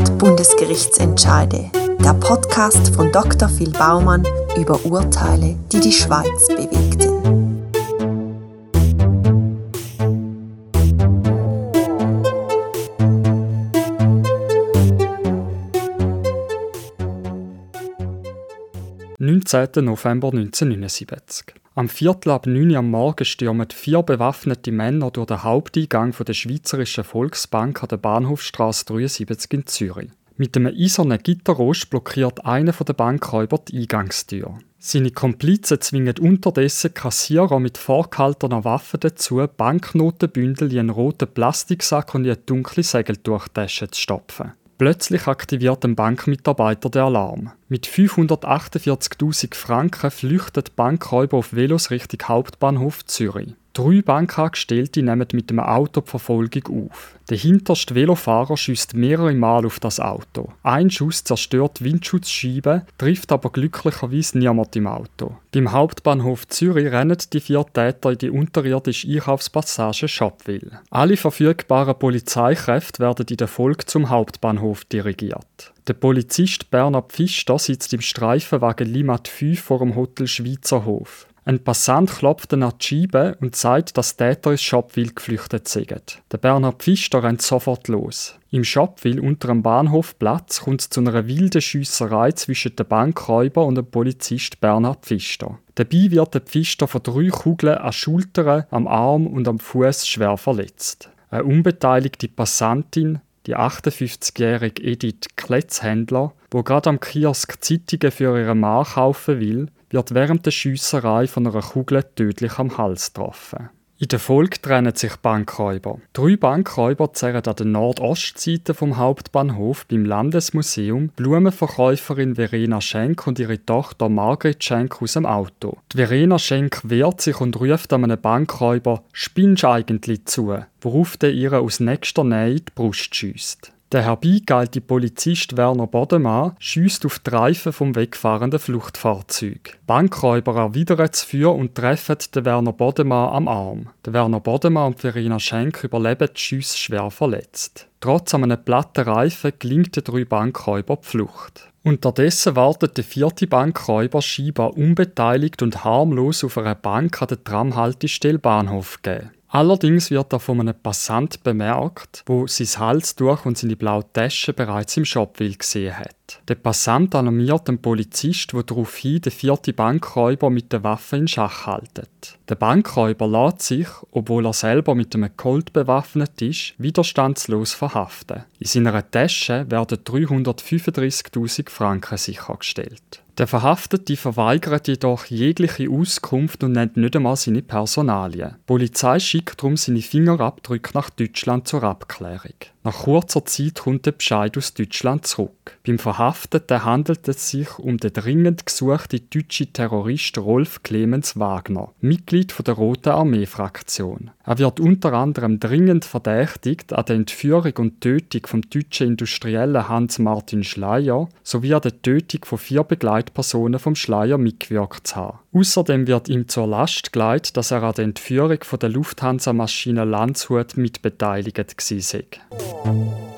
100 Bundesgerichtsentscheide. Der Podcast von Dr. Phil Baumann über Urteile, die die Schweiz bewegten. November 1979. Am Viertel ab 9 Uhr am Morgen stürmen vier bewaffnete Männer durch den Haupteingang der Schweizerischen Volksbank an der Bahnhofstrasse 73 in Zürich. Mit einem eisernen Gitterrost blockiert einer der Bankräuber die Eingangstür. Seine Komplizen zwingen unterdessen Kassierer mit vorgehaltener Waffe dazu, Banknotenbündel in einen roten Plastiksack und in eine dunkle Segeltuchtasche zu stopfen. Plötzlich aktiviert ein Bankmitarbeiter den Alarm. Mit 548.000 Franken flüchtet die Bankräuber auf Velos Richtung Hauptbahnhof Zürich. Drei Bankangestellte nehmen mit dem Auto die Verfolgung auf. Der hinterste Velofahrer schießt mehrere Mal auf das Auto. Ein Schuss zerstört die Windschutzscheibe, trifft aber glücklicherweise niemand im Auto. Beim Hauptbahnhof Zürich rennen die vier Täter in die unterirdische Einkaufspassage Shopville. Alle verfügbaren Polizeikräfte werden in der Folge zum Hauptbahnhof dirigiert. Der Polizist Bernhard Pfister sitzt im Streifenwagen Limat 5 vor dem Hotel Schweizer Hof. Ein Passant klopft an die Scheibe und sagt, dass Täter ins Shopville geflüchtet sind. Der Bernhard Pfister rennt sofort los. Im Shopville unter dem Bahnhofplatz kommt es zu einer wilden Schiesserei zwischen dem Bankräuber und dem Polizist Bernhard Pfister. Dabei wird der Pfister von drei Kugeln an Schultern, am Arm und am Fuß schwer verletzt. Eine unbeteiligte Passantin, die 58-jährige Edith Kletzhändler, wo gerade am Kiosk Zeitungen für ihren Mann kaufen will, wird während der Schiesserei von einer Kugel tödlich am Hals getroffen. In der Folge trennen sich Bankräuber. Drei Bankräuber zerren an der Nordostseite vom Hauptbahnhof beim Landesmuseum Blumenverkäuferin Verena Schenk und ihre Tochter Margret Schenk aus dem Auto. Die Verena Schenk wehrt sich und ruft einem Bankräuber «Spinnst eigentlich zu?», worauf der ihre aus nächster Nähe die Brust schießt. Der herbeigeeilte Polizist Werner Bodemann schießt auf die Reifen vom wegfahrenden Fluchtfahrzeug. Bankräuber erwidern das Feuer und treffen den Werner Bodemann am Arm. Der Werner Bodemann und Verena Schenk überleben die Schüsse schwer verletzt. Trotz einem platten Reifen gelingt den drei Bankräuber die Flucht. Unterdessen wartet der vierte Bankräuber scheinbar unbeteiligt und harmlos auf einer Bank an der Tramhaltestelle Bahnhof gegeben. Allerdings wird er von einem Passant bemerkt, wo sein Halstuch und seine blaue Tasche bereits im Shopville gesehen hat. Der Passant alarmiert den Polizist, der daraufhin den vierten Bankräuber mit der Waffe in Schach haltet. Der Bankräuber lässt sich, obwohl er selber mit einem Colt bewaffnet ist, widerstandslos verhaften. In seiner Tasche werden 335.000 Franken sichergestellt. Der Verhaftete verweigert jedoch jegliche Auskunft und nennt nicht einmal seine Personalien. Die Polizei schickt darum seine Fingerabdrücke nach Deutschland zur Abklärung. Nach kurzer Zeit kommt der Bescheid aus Deutschland zurück. Beim Verhafteten handelt es sich um den dringend gesuchten deutschen Terrorist Rolf Clemens Wagner, Mitglied der Roten Armee-Fraktion. Er wird unter anderem dringend verdächtigt an der Entführung und Tötung vom deutschen Industriellen Hans-Martin Schleier sowie an der Tötung von vier Begleitpersonen vom Schleier mitgewirkt haben. Außerdem wird ihm zur Last gelegt, dass er an der Entführung von der Lufthansa-Maschine Landshut mitbeteiligt war.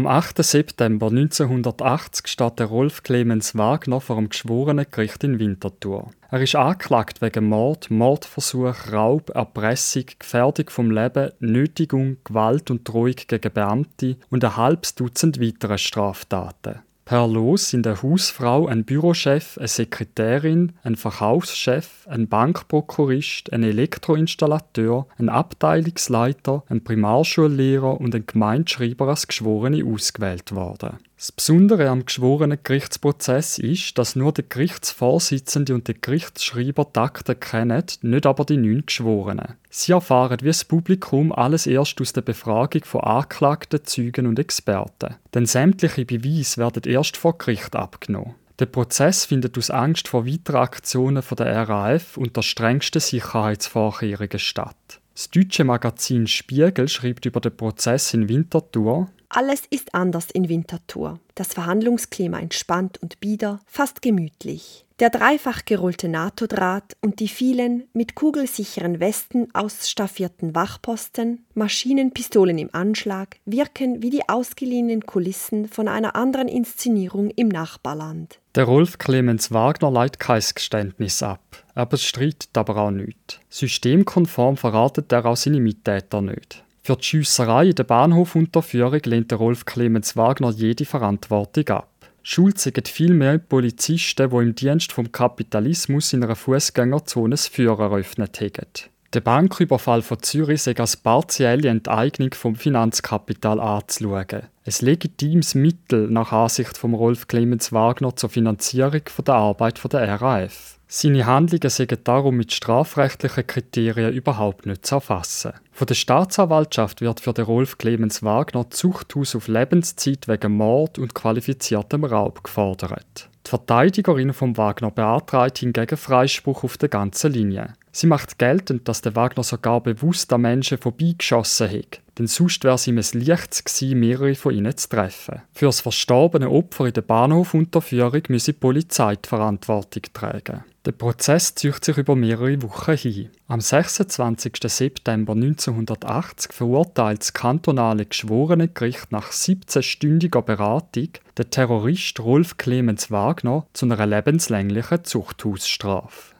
Am 8. September 1980 steht der Rolf Clemens Wagner vor dem Geschworenengericht in Winterthur. Er ist angeklagt wegen Mord, Mordversuch, Raub, Erpressung, Gefährdung vom Leben, Nötigung, Gewalt und Drohung gegen Beamte und ein halbes Dutzend weitere Straftaten. Per Los sind eine Hausfrau, ein Bürochef, eine Sekretärin, ein Verkaufschef, ein Bankprokurist, ein Elektroinstallateur, ein Abteilungsleiter, ein Primarschullehrer und ein Gemeindeschreiber als Geschworene ausgewählt worden. Das Besondere am geschworenen Gerichtsprozess ist, dass nur der Gerichtsvorsitzende und der Gerichtsschreiber die Akten kennen, nicht aber die neun Geschworenen. Sie erfahren wie das Publikum alles erst aus der Befragung von Anklagten, Zeugen und Experten. Denn sämtliche Beweise werden erst vor Gericht abgenommen. Der Prozess findet aus Angst vor weiteren Aktionen der RAF unter strengsten Sicherheitsvorkehrungen statt. Das deutsche Magazin Spiegel schreibt über den Prozess in Winterthur. Alles ist anders in Winterthur. Das Verhandlungsklima entspannt und bieder, fast gemütlich. Der dreifach gerollte NATO-Draht und die vielen mit kugelsicheren Westen ausstaffierten Wachposten, Maschinenpistolen im Anschlag wirken wie die ausgeliehenen Kulissen von einer anderen Inszenierung im Nachbarland. Der Rolf Clemens Wagner leitet kein Geständnis ab. Er bestreitet aber auch nichts. Systemkonform verratet er auch seine Mittäter nicht. Für die Schiesserei in der Bahnhofunterführung lehnt Rolf Clemens Wagner jede Verantwortung ab. Schuld sind vielmehr Polizisten, die im Dienst vom Kapitalismus in einer Fußgängerzone das Führer eröffnet haben. Der Banküberfall von Zürich sei als partielle Enteignung vom Finanzkapital anzuschauen. Ein legitimes Mittel nach Ansicht von Rolf Clemens Wagner zur Finanzierung der Arbeit der RAF. Seine Handlungen seien darum mit strafrechtlichen Kriterien überhaupt nicht zu erfassen. Von der Staatsanwaltschaft wird für den Rolf Clemens Wagner Zuchthaus auf Lebenszeit wegen Mord und qualifiziertem Raub gefordert. Die Verteidigerin von Wagner beantragt hingegen Freispruch auf der ganzen Linie. Sie macht geltend, dass der Wagner sogar bewusst an Menschen vorbeigeschossen hat, denn sonst wäre es ihm ein Licht gewesen, mehrere von ihnen zu treffen. Für das verstorbene Opfer in der Bahnhofunterführung müsse die Polizei die Verantwortung tragen. Der Prozess zieht sich über mehrere Wochen hin. Am 26. September 1980 verurteilt das kantonale Geschworenengericht nach 17-stündiger Beratung den Terrorist Rolf Clemens Wagner zu einer lebenslänglichen Zuchthausstrafe.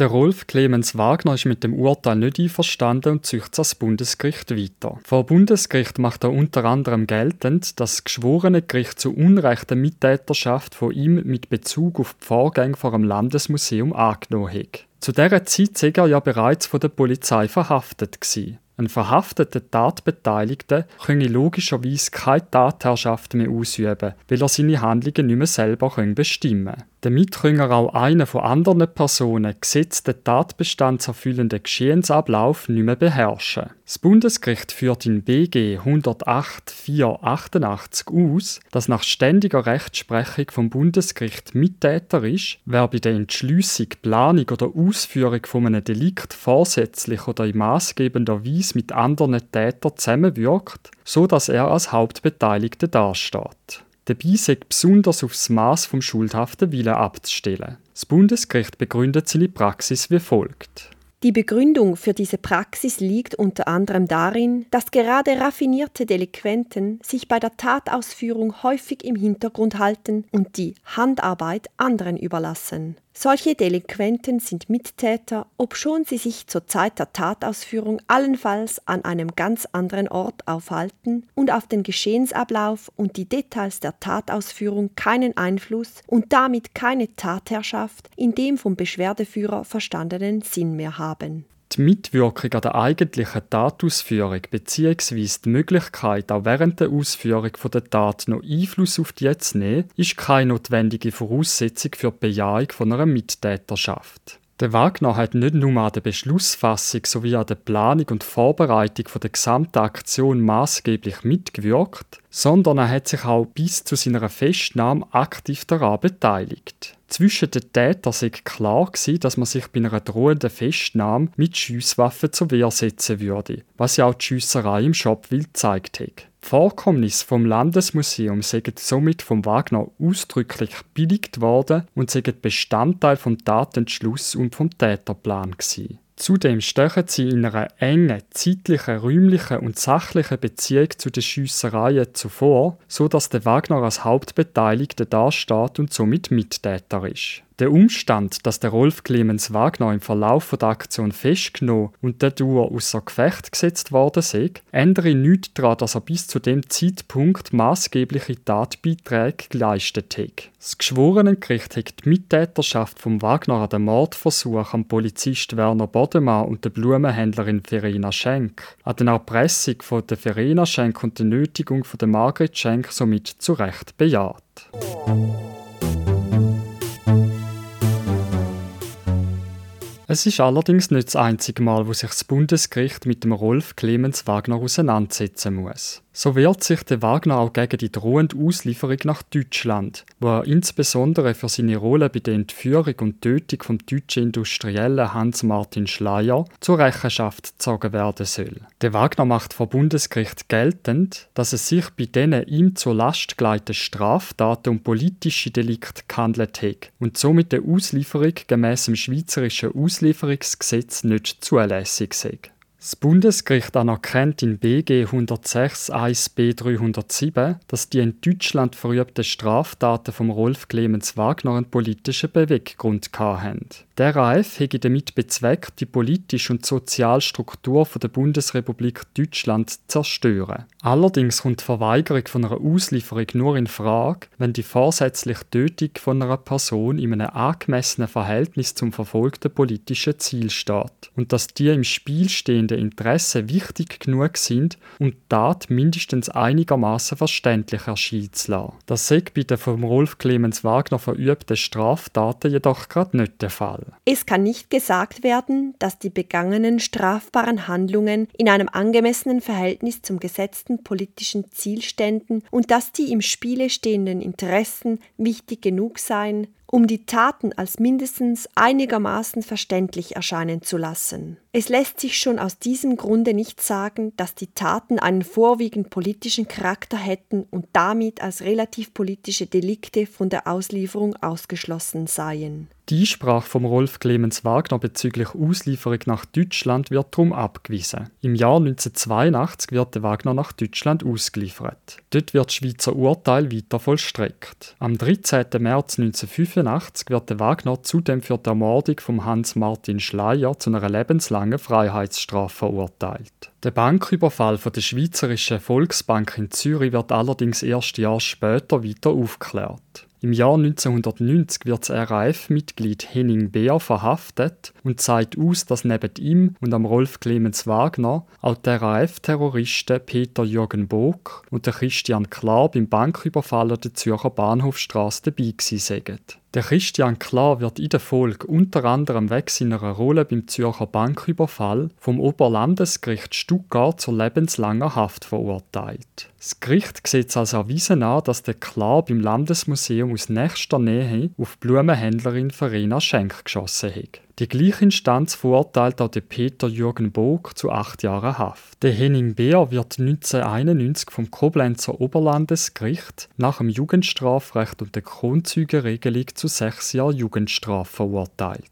Der Rolf Clemens Wagner ist mit dem Urteil nicht einverstanden und züchtet das Bundesgericht weiter. Vor Bundesgericht macht er unter anderem geltend, dass das geschworene Gericht zu Unrecht eine Mittäterschaft von ihm mit Bezug auf die Vorgänge vor dem Landesmuseum angenommen hat. Zu dieser Zeit sei er ja bereits von der Polizei verhaftet gewesen. Ein verhafteter Tatbeteiligter könne logischerweise keine Tatherrschaft mehr ausüben, weil er seine Handlungen nicht mehr selber bestimmen kann. Damit könne er auch einen von anderen Personen gesetzten tatbestandserfüllenden Geschehensablauf nicht mehr beherrschen. Das Bundesgericht führt in BG 108 488 aus, dass nach ständiger Rechtsprechung vom Bundesgericht Mittäter ist, wer bei der Entschließung, Planung oder Ausführung von einem Delikt vorsätzlich oder in maßgebender Weise mit anderen Tätern zusammenwirkt, so dass er als Hauptbeteiligter dasteht. Dabei sei besonders auf das Maß vom schuldhaften Willen abzustellen. Das Bundesgericht begründet seine Praxis wie folgt. Die Begründung für diese Praxis liegt unter anderem darin, dass gerade raffinierte Delinquenten sich bei der Tatausführung häufig im Hintergrund halten und die Handarbeit anderen überlassen. Solche Delinquenten sind Mittäter, obschon sie sich zur Zeit der Tatausführung allenfalls an einem ganz anderen Ort aufhalten und auf den Geschehensablauf und die Details der Tatausführung keinen Einfluss und damit keine Tatherrschaft in dem vom Beschwerdeführer verstandenen Sinn mehr haben. Die Mitwirkung an der eigentlichen Tatausführung bzw. die Möglichkeit, auch während der Ausführung der Tat noch Einfluss auf die zu nehmen, ist keine notwendige Voraussetzung für die Bejahung von einer Mittäterschaft. Der Wagner hat nicht nur an der Beschlussfassung sowie an der Planung und Vorbereitung der gesamten Aktion maßgeblich mitgewirkt, sondern er hat sich auch bis zu seiner Festnahme aktiv daran beteiligt. Zwischen den Tätern sei klar gewesen, dass man sich bei einer drohenden Festnahme mit Schusswaffen zur Wehr setzen würde, was ja auch die Schiesserei im Shopwil gezeigt hat. Die Vorkommnisse vom Landesmuseum sind somit vom Wagner ausdrücklich billigt worden und sind Bestandteil vom Tatentschluss und vom Täterplan gewesen. Zudem stechen sie in einer engen zeitlichen, räumlichen und sachlichen Beziehung zu den Schiessereien zuvor, so dass der Wagner als Hauptbeteiligter dasteht und somit Mittäter ist. Der Umstand, dass der Rolf Clemens Wagner im Verlauf der Aktion festgenommen und dadurch außer Gefecht gesetzt worden sei, ändere nichts daran, dass er bis zu dem Zeitpunkt maßgebliche Tatbeiträge geleistet hat. Das Geschworenengericht hat die Mittäterschaft vom Wagner an den Mordversuch am Polizist Werner Bodemann und der Blumenhändlerin Verena Schenk, an der Erpressung von der Verena Schenk und der Nötigung von der Margret Schenk somit zu Recht bejaht. Es ist allerdings nicht das einzige Mal, wo sich das Bundesgericht mit dem Rolf Clemens Wagner auseinandersetzen muss. So wehrt sich der Wagner auch gegen die drohende Auslieferung nach Deutschland, wo er insbesondere für seine Rolle bei der Entführung und Tötung vom deutschen Industriellen Hans-Martin Schleier zur Rechenschaft gezogen werden soll. Der Wagner macht vor Bundesgericht geltend, dass es sich bei diesen ihm zur Last geleiteten Straftaten um politische Delikte gehandelt hat und somit der Auslieferung gemäß dem Schweizerischen Auslieferungsgesetz nicht zulässig sei. Das Bundesgericht anerkennt in BG 106 1 B 307, dass die in Deutschland verübten Straftaten von Rolf Clemens Wagner einen politischen Beweggrund hatten. Der RAF hätte damit bezweckt, die politische und soziale Struktur der Bundesrepublik Deutschland zu zerstören. Allerdings kommt die Verweigerung von einer Auslieferung nur in Frage, wenn die vorsätzliche Tötung von einer Person in einem angemessenen Verhältnis zum verfolgten politischen Ziel steht und dass die im Spiel stehenden Interessen wichtig genug sind, um die Tat mindestens einigermaßen verständlich erscheinen zu lassen. Das sei bei den vom Rolf Clemens Wagner verübten Straftaten jedoch gerade nicht der Fall. Es kann nicht gesagt werden, dass die begangenen strafbaren Handlungen in einem angemessenen Verhältnis zum gesetzten politischen Ziel ständen und dass die im Spiele stehenden Interessen wichtig genug seien, um die Taten als mindestens einigermaßen verständlich erscheinen zu lassen. Es lässt sich schon aus diesem Grunde nicht sagen, dass die Taten einen vorwiegend politischen Charakter hätten und damit als relativ politische Delikte von der Auslieferung ausgeschlossen seien. Die Einsprache vom Rolf Clemens Wagner bezüglich Auslieferung nach Deutschland wird darum abgewiesen. Im Jahr 1982 wird der Wagner nach Deutschland ausgeliefert. Dort wird das Schweizer Urteil weiter vollstreckt. Am 13. März 1985 wird der Wagner zudem für die Ermordung von Hans-Martin Schleier zu einer lebenslangen Freiheitsstrafe verurteilt. Der Banküberfall von der Schweizerischen Volksbank in Zürich wird allerdings erst Jahr später weiter aufgeklärt. Im Jahr 1990 wird das RAF-Mitglied Henning Beer verhaftet und zeigt aus, dass neben ihm und am Rolf Clemens Wagner auch der RAF-Terroristen Peter Jürgen Bog und der Christian Klar beim Banküberfall der Zürcher Bahnhofstrasse dabei sind. Der Christian Klar wird in der Folge unter anderem wegen seiner Rolle beim Zürcher Banküberfall vom Oberlandesgericht Stuttgart zur lebenslanger Haft verurteilt. Das Gericht sieht es als erwiesen an, dass der Klar beim Landesmuseum aus nächster Nähe auf Blumenhändlerin Verena Schenk geschossen hat. Die gleiche Instanz verurteilt auch den Peter Jürgen Bog zu acht Jahren Haft. Der Henning Beer wird 1991 vom Koblenzer Oberlandesgericht nach dem Jugendstrafrecht und der Kronzeugenregelung zu sechs Jahren Jugendstrafe verurteilt.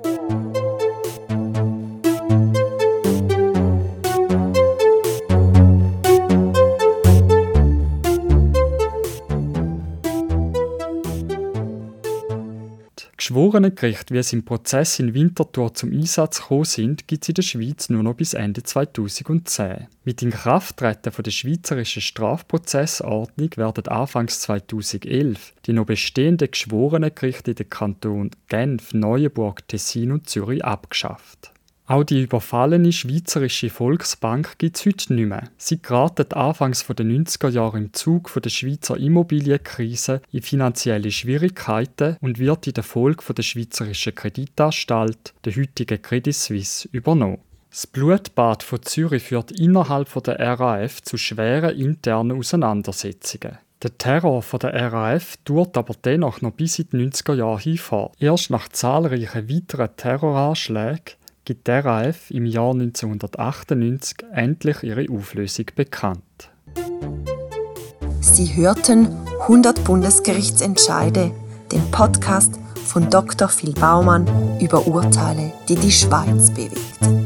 Geschworenengerichte, wie es im Prozess in Winterthur zum Einsatz gekommen sind, gibt es in der Schweiz nur noch bis Ende 2010. Mit Inkrafttreten der Schweizerischen Strafprozessordnung werden Anfangs 2011 die noch bestehenden Geschworenengerichte in den Kantonen Genf, Neuenburg, Tessin und Zürich abgeschafft. Auch die überfallene Schweizerische Volksbank gibt es heute nicht mehr. Sie geraten anfangs der 90er Jahre im Zug der Schweizer Immobilienkrise in finanzielle Schwierigkeiten und wird in der Folge von der Schweizerischen Kreditanstalt, der heutigen Credit Suisse, übernommen. Das Blutbad von Zürich führt innerhalb der RAF zu schweren internen Auseinandersetzungen. Der Terror der RAF dauert aber dennoch noch bis in die 90er Jahre hinfort. Erst nach zahlreichen weiteren Terroranschlägen gibt der RAF im Jahr 1998 endlich ihre Auflösung bekannt. Sie hörten 100 Bundesgerichtsentscheide, den Podcast von Dr. Phil Baumann über Urteile, die die Schweiz bewegten.